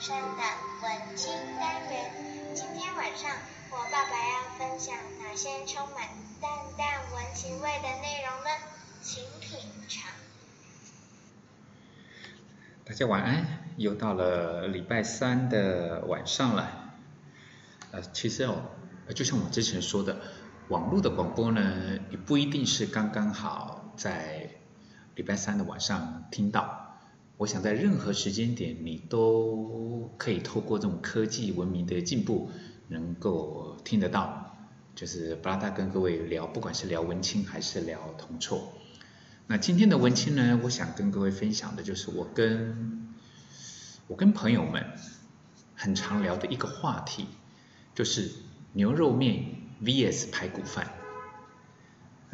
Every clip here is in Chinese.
山的文青单元。今天晚上我爸爸要分享哪些充满淡淡文情味的内容呢？请品尝。大家晚安，又到了礼拜三的晚上了。呃，其实哦，就像我之前说的，网络的广播呢，也不一定是刚刚好在礼拜三的晚上听到。我想在任何时间点，你都可以透过这种科技文明的进步，能够听得到。就是布拉达跟各位聊，不管是聊文青还是聊铜臭。那今天的文青呢，我想跟各位分享的就是我跟我跟朋友们很常聊的一个话题，就是牛肉面 VS 排骨饭。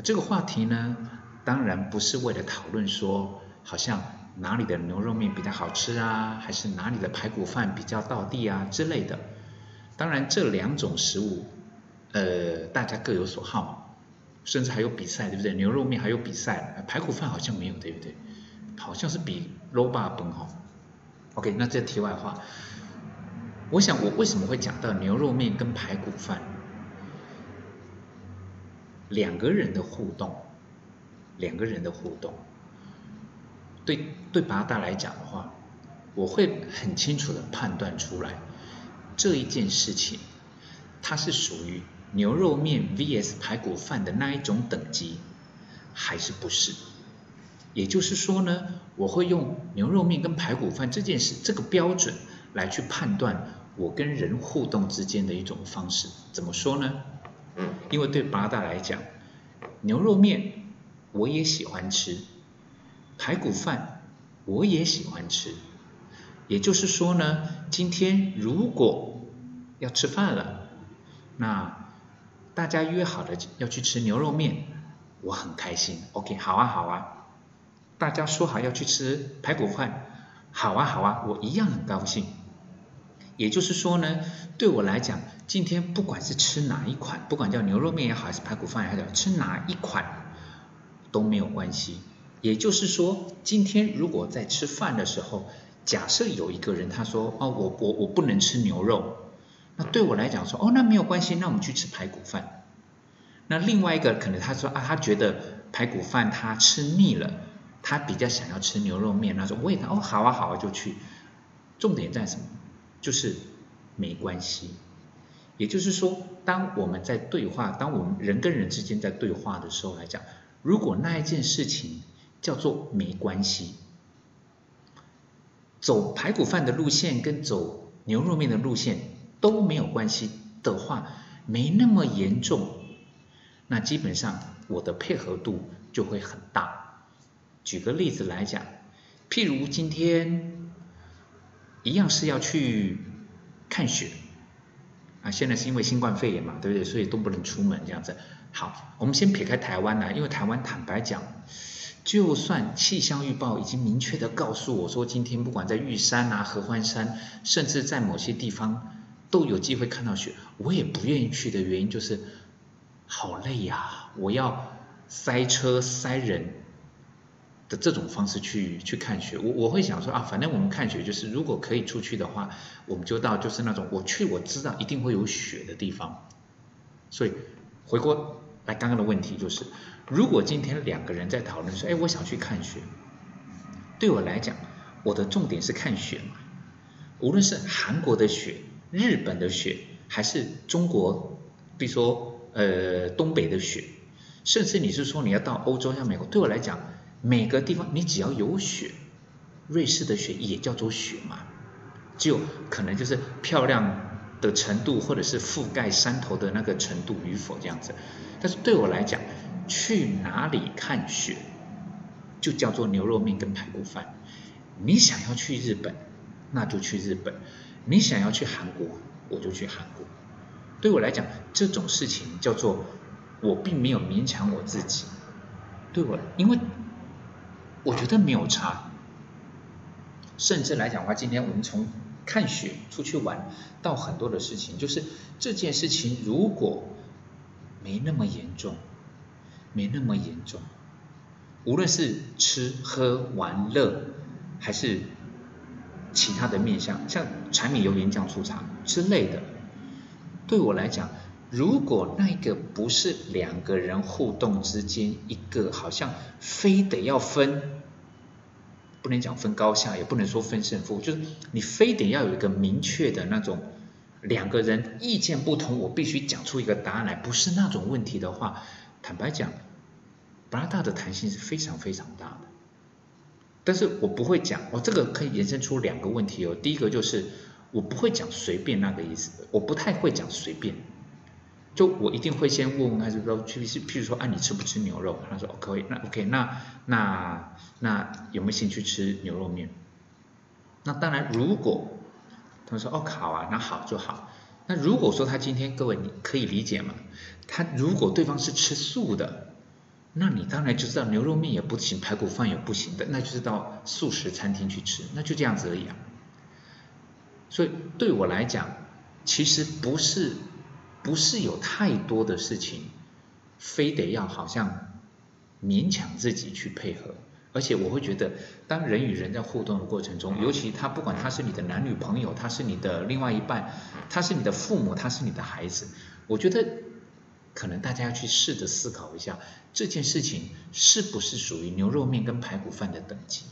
这个话题呢，当然不是为了讨论说，好像。哪里的牛肉面比较好吃啊？还是哪里的排骨饭比较到地啊之类的？当然，这两种食物，呃，大家各有所好，甚至还有比赛，对不对？牛肉面还有比赛，排骨饭好像没有，对不对？好像是比肉霸崩哈。OK，那这题外话，我想我为什么会讲到牛肉面跟排骨饭两个人的互动，两个人的互动。对对，八大来讲的话，我会很清楚的判断出来这一件事情，它是属于牛肉面 VS 排骨饭的那一种等级，还是不是？也就是说呢，我会用牛肉面跟排骨饭这件事这个标准来去判断我跟人互动之间的一种方式。怎么说呢？因为对八大来讲，牛肉面我也喜欢吃。排骨饭我也喜欢吃，也就是说呢，今天如果要吃饭了，那大家约好了要去吃牛肉面，我很开心。OK，好啊好啊，大家说好要去吃排骨饭，好啊好啊，我一样很高兴。也就是说呢，对我来讲，今天不管是吃哪一款，不管叫牛肉面也好，还是排骨饭也好，吃哪一款都没有关系。也就是说，今天如果在吃饭的时候，假设有一个人他说，哦，我我我不能吃牛肉，那对我来讲说，哦，那没有关系，那我们去吃排骨饭。那另外一个可能他说啊，他觉得排骨饭他吃腻了，他比较想要吃牛肉面，他说我也哦，好啊好啊就去。重点在什么？就是没关系。也就是说，当我们在对话，当我们人跟人之间在对话的时候来讲，如果那一件事情。叫做没关系，走排骨饭的路线跟走牛肉面的路线都没有关系的话，没那么严重，那基本上我的配合度就会很大。举个例子来讲，譬如今天一样是要去看雪啊，现在是因为新冠肺炎嘛，对不对？所以都不能出门这样子。好，我们先撇开台湾来，因为台湾坦白讲。就算气象预报已经明确的告诉我说，今天不管在玉山啊、合欢山，甚至在某些地方都有机会看到雪，我也不愿意去的原因就是，好累呀！我要塞车塞人的这种方式去去看雪，我我会想说啊，反正我们看雪就是如果可以出去的话，我们就到就是那种我去我知道一定会有雪的地方。所以回过那刚刚的问题就是。如果今天两个人在讨论说，哎，我想去看雪，对我来讲，我的重点是看雪嘛。无论是韩国的雪、日本的雪，还是中国，比如说呃东北的雪，甚至你是说你要到欧洲、像美国，对我来讲，每个地方你只要有雪，瑞士的雪也叫做雪嘛，就可能就是漂亮的程度，或者是覆盖山头的那个程度与否这样子。但是对我来讲，去哪里看雪，就叫做牛肉面跟排骨饭。你想要去日本，那就去日本；你想要去韩国，我就去韩国。对我来讲，这种事情叫做我并没有勉强我自己。对我，因为我觉得没有差。甚至来讲的话，今天我们从看雪出去玩到很多的事情，就是这件事情如果没那么严重。没那么严重，无论是吃喝玩乐，还是其他的面向，像柴米油盐酱醋茶之类的。对我来讲，如果那个不是两个人互动之间一个好像非得要分，不能讲分高下，也不能说分胜负，就是你非得要有一个明确的那种两个人意见不同，我必须讲出一个答案来，不是那种问题的话，坦白讲，布拉达的弹性是非常非常大的。但是我不会讲，我这个可以延伸出两个问题哦。第一个就是我不会讲随便那个意思，我不太会讲随便。就我一定会先问问他，就说，譬如譬如说，啊，你吃不吃牛肉？他说，哦，可以。那 OK，那那那有没有兴趣吃牛肉面？那当然，如果他说，哦，好啊，那好就好。那如果说他今天各位你可以理解吗？他如果对方是吃素的。那你当然就知道牛肉面也不行，排骨饭也不行的，那就是到素食餐厅去吃，那就这样子而已啊。所以对我来讲，其实不是不是有太多的事情，非得要好像勉强自己去配合，而且我会觉得，当人与人在互动的过程中，尤其他不管他是你的男女朋友，他是你的另外一半，他是你的父母，他是你的孩子，我觉得。可能大家要去试着思考一下，这件事情是不是属于牛肉面跟排骨饭的等级？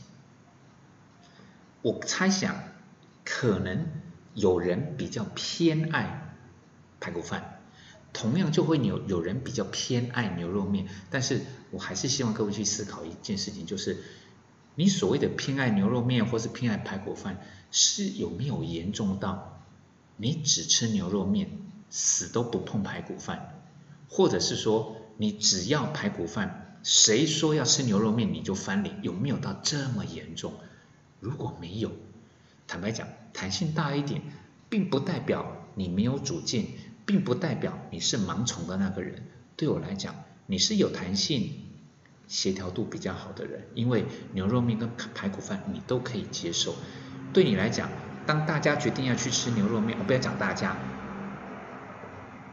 我猜想，可能有人比较偏爱排骨饭，同样就会有有人比较偏爱牛肉面。但是我还是希望各位去思考一件事情，就是你所谓的偏爱牛肉面或是偏爱排骨饭，是有没有严重到你只吃牛肉面，死都不碰排骨饭？或者是说，你只要排骨饭，谁说要吃牛肉面你就翻脸，有没有到这么严重？如果没有，坦白讲，弹性大一点，并不代表你没有主见，并不代表你是盲从的那个人。对我来讲，你是有弹性、协调度比较好的人，因为牛肉面跟排骨饭你都可以接受。对你来讲，当大家决定要去吃牛肉面，我不要讲大家，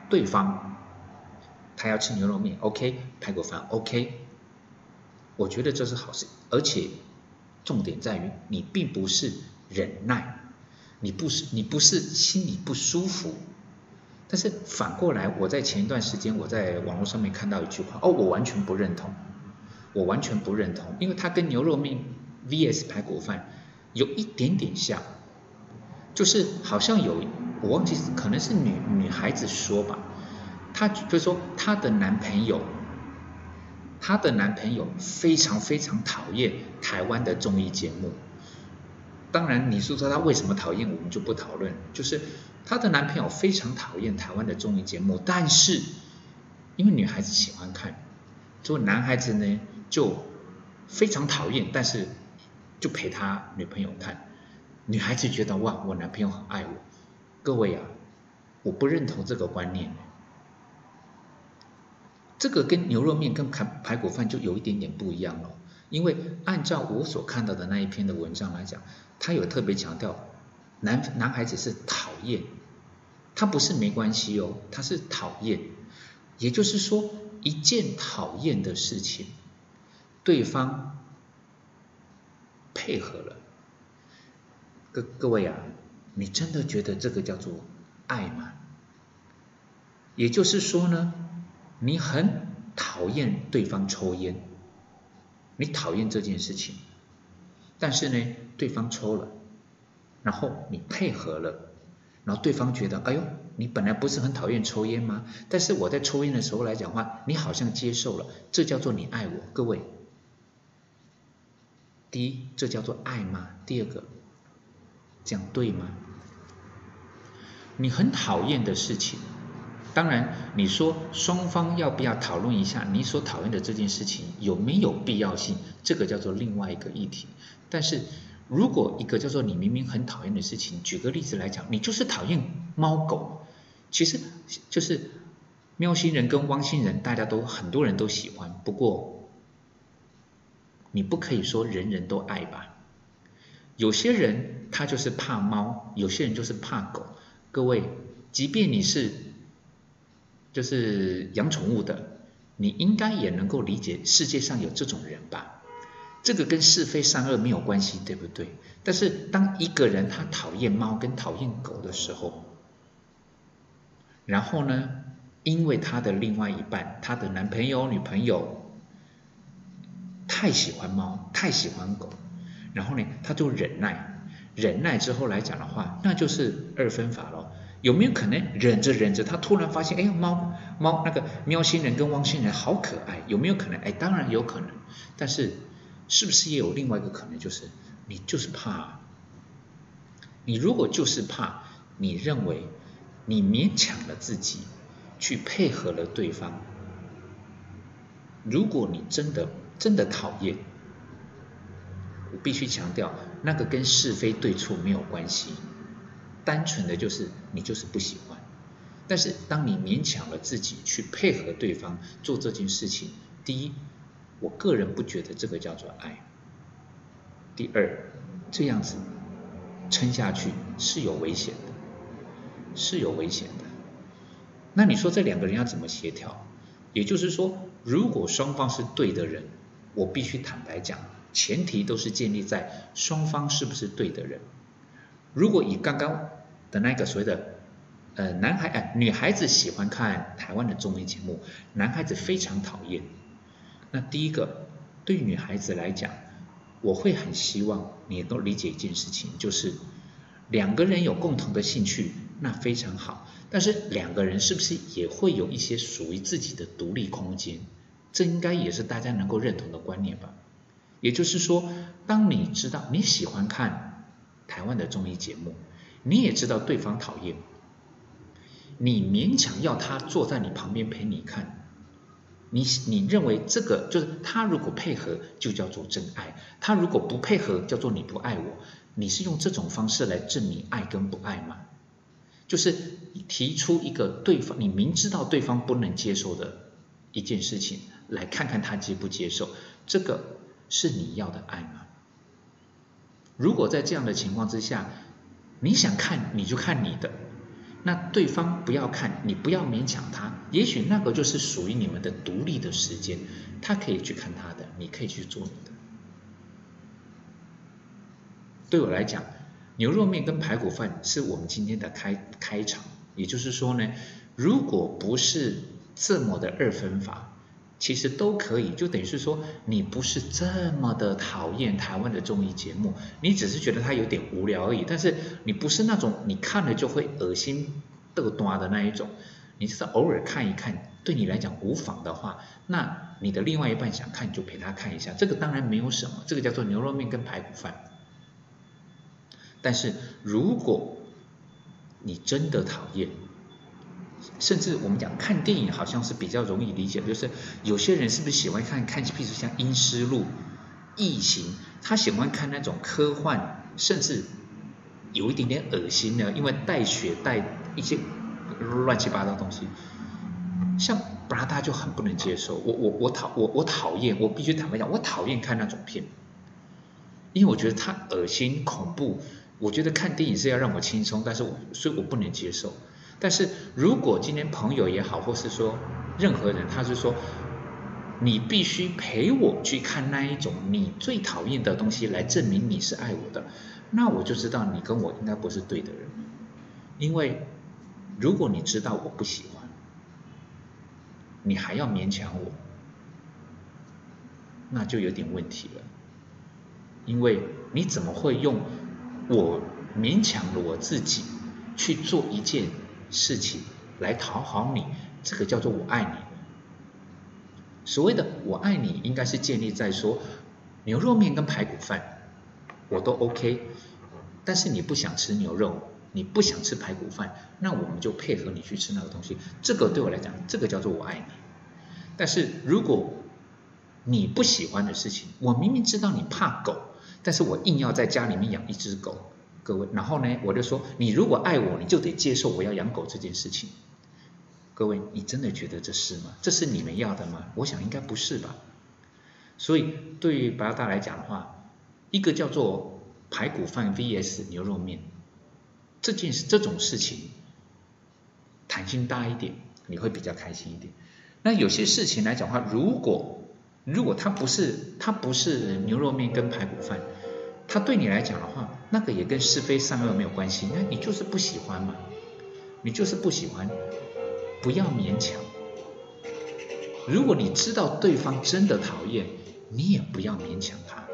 对方。他要吃牛肉面，OK，排骨饭，OK，我觉得这是好事，而且重点在于你并不是忍耐，你不是你不是心里不舒服，但是反过来，我在前一段时间我在网络上面看到一句话，哦，我完全不认同，我完全不认同，因为它跟牛肉面 VS 排骨饭有一点点像，就是好像有我忘记可能是女女孩子说吧。她就说，她的男朋友，她的男朋友非常非常讨厌台湾的综艺节目。当然，你说说他为什么讨厌，我们就不讨论。就是她的男朋友非常讨厌台湾的综艺节目，但是因为女孩子喜欢看，所以男孩子呢就非常讨厌，但是就陪他女朋友看。女孩子觉得哇，我男朋友很爱我。各位啊，我不认同这个观念。这个跟牛肉面跟排排骨饭就有一点点不一样了，因为按照我所看到的那一篇的文章来讲，他有特别强调，男男孩子是讨厌，他不是没关系哦，他是讨厌，也就是说一件讨厌的事情，对方配合了，各各位啊，你真的觉得这个叫做爱吗？也就是说呢？你很讨厌对方抽烟，你讨厌这件事情，但是呢，对方抽了，然后你配合了，然后对方觉得，哎呦，你本来不是很讨厌抽烟吗？但是我在抽烟的时候来讲话，你好像接受了，这叫做你爱我。各位，第一，这叫做爱吗？第二个，这样对吗？你很讨厌的事情。当然，你说双方要不要讨论一下你所讨厌的这件事情有没有必要性？这个叫做另外一个议题。但是如果一个叫做你明明很讨厌的事情，举个例子来讲，你就是讨厌猫狗，其实就是喵星人跟汪星人，大家都很多人都喜欢。不过你不可以说人人都爱吧？有些人他就是怕猫，有些人就是怕狗。各位，即便你是。就是养宠物的，你应该也能够理解世界上有这种人吧？这个跟是非善恶没有关系，对不对？但是当一个人他讨厌猫跟讨厌狗的时候，然后呢，因为他的另外一半，他的男朋友、女朋友太喜欢猫、太喜欢狗，然后呢，他就忍耐，忍耐之后来讲的话，那就是二分法咯。有没有可能忍着忍着，他突然发现，哎，猫猫那个喵星人跟汪星人好可爱，有没有可能？哎，当然有可能。但是，是不是也有另外一个可能，就是你就是怕？你如果就是怕，你认为你勉强了自己去配合了对方，如果你真的真的讨厌，我必须强调，那个跟是非对错没有关系。单纯的就是你就是不喜欢，但是当你勉强了自己去配合对方做这件事情，第一，我个人不觉得这个叫做爱；第二，这样子撑下去是有危险的，是有危险的。那你说这两个人要怎么协调？也就是说，如果双方是对的人，我必须坦白讲，前提都是建立在双方是不是对的人。如果以刚刚的那个所谓的呃男孩哎女孩子喜欢看台湾的综艺节目，男孩子非常讨厌。那第一个对女孩子来讲，我会很希望你能够理解一件事情，就是两个人有共同的兴趣，那非常好。但是两个人是不是也会有一些属于自己的独立空间？这应该也是大家能够认同的观念吧。也就是说，当你知道你喜欢看。台湾的综艺节目，你也知道对方讨厌，你勉强要他坐在你旁边陪你看，你你认为这个就是他如果配合就叫做真爱，他如果不配合叫做你不爱我，你是用这种方式来证明爱跟不爱吗？就是提出一个对方你明知道对方不能接受的一件事情，来看看他接不接受，这个是你要的爱吗？如果在这样的情况之下，你想看你就看你的，那对方不要看，你不要勉强他。也许那个就是属于你们的独立的时间，他可以去看他的，你可以去做你的。对我来讲，牛肉面跟排骨饭是我们今天的开开场。也就是说呢，如果不是这么的二分法。其实都可以，就等于是说，你不是这么的讨厌台湾的综艺节目，你只是觉得它有点无聊而已。但是你不是那种你看了就会恶心的端的那一种，你是偶尔看一看，对你来讲无妨的话，那你的另外一半想看就陪他看一下，这个当然没有什么，这个叫做牛肉面跟排骨饭。但是如果你真的讨厌，甚至我们讲看电影好像是比较容易理解，就是有些人是不是喜欢看看，譬如像《阴尸路》《异形》，他喜欢看那种科幻，甚至有一点点恶心的，因为带血带一些乱七八糟东西。像布拉达就很不能接受，我我我讨我我讨厌，我必须坦白讲，我讨厌看那种片，因为我觉得它恶心恐怖。我觉得看电影是要让我轻松，但是我所以我不能接受。但是如果今天朋友也好，或是说任何人，他是说你必须陪我去看那一种你最讨厌的东西，来证明你是爱我的，那我就知道你跟我应该不是对的人。因为如果你知道我不喜欢，你还要勉强我，那就有点问题了。因为你怎么会用我勉强了我自己去做一件？事情来讨好你，这个叫做我爱你。所谓的我爱你，应该是建立在说牛肉面跟排骨饭我都 OK，但是你不想吃牛肉，你不想吃排骨饭，那我们就配合你去吃那个东西。这个对我来讲，这个叫做我爱你。但是如果你不喜欢的事情，我明明知道你怕狗，但是我硬要在家里面养一只狗。各位，然后呢，我就说，你如果爱我，你就得接受我要养狗这件事情。各位，你真的觉得这是吗？这是你们要的吗？我想应该不是吧。所以对于白大来讲的话，一个叫做排骨饭 VS 牛肉面这件事，这种事情弹性大一点，你会比较开心一点。那有些事情来讲的话，如果如果它不是它不是牛肉面跟排骨饭，它对你来讲的话，那个也跟是非善恶没有关系，那你就是不喜欢嘛，你就是不喜欢，不要勉强。如果你知道对方真的讨厌，你也不要勉强他，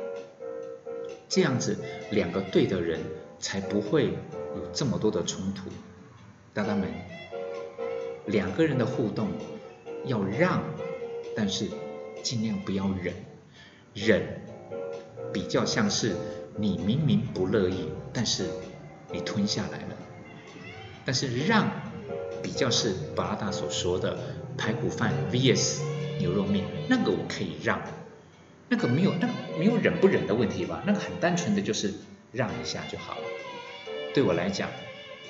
这样子两个对的人才不会有这么多的冲突。大大们，两个人的互动要让，但是尽量不要忍。忍比较像是你明明不乐意，但是你吞下来了。但是让比较是巴拉达所说的排骨饭 vs 牛肉面，那个我可以让，那个没有那没有忍不忍的问题吧？那个很单纯的就是让一下就好了。对我来讲，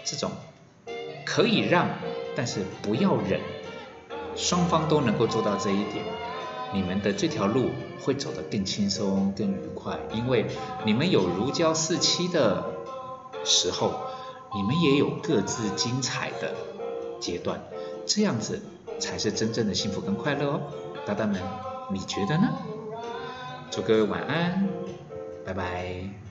这种。可以让，但是不要忍。双方都能够做到这一点，你们的这条路会走得更轻松、更愉快。因为你们有如胶似漆的时候，你们也有各自精彩的阶段，这样子才是真正的幸福跟快乐哦，大大们，你觉得呢？祝各位晚安，拜拜。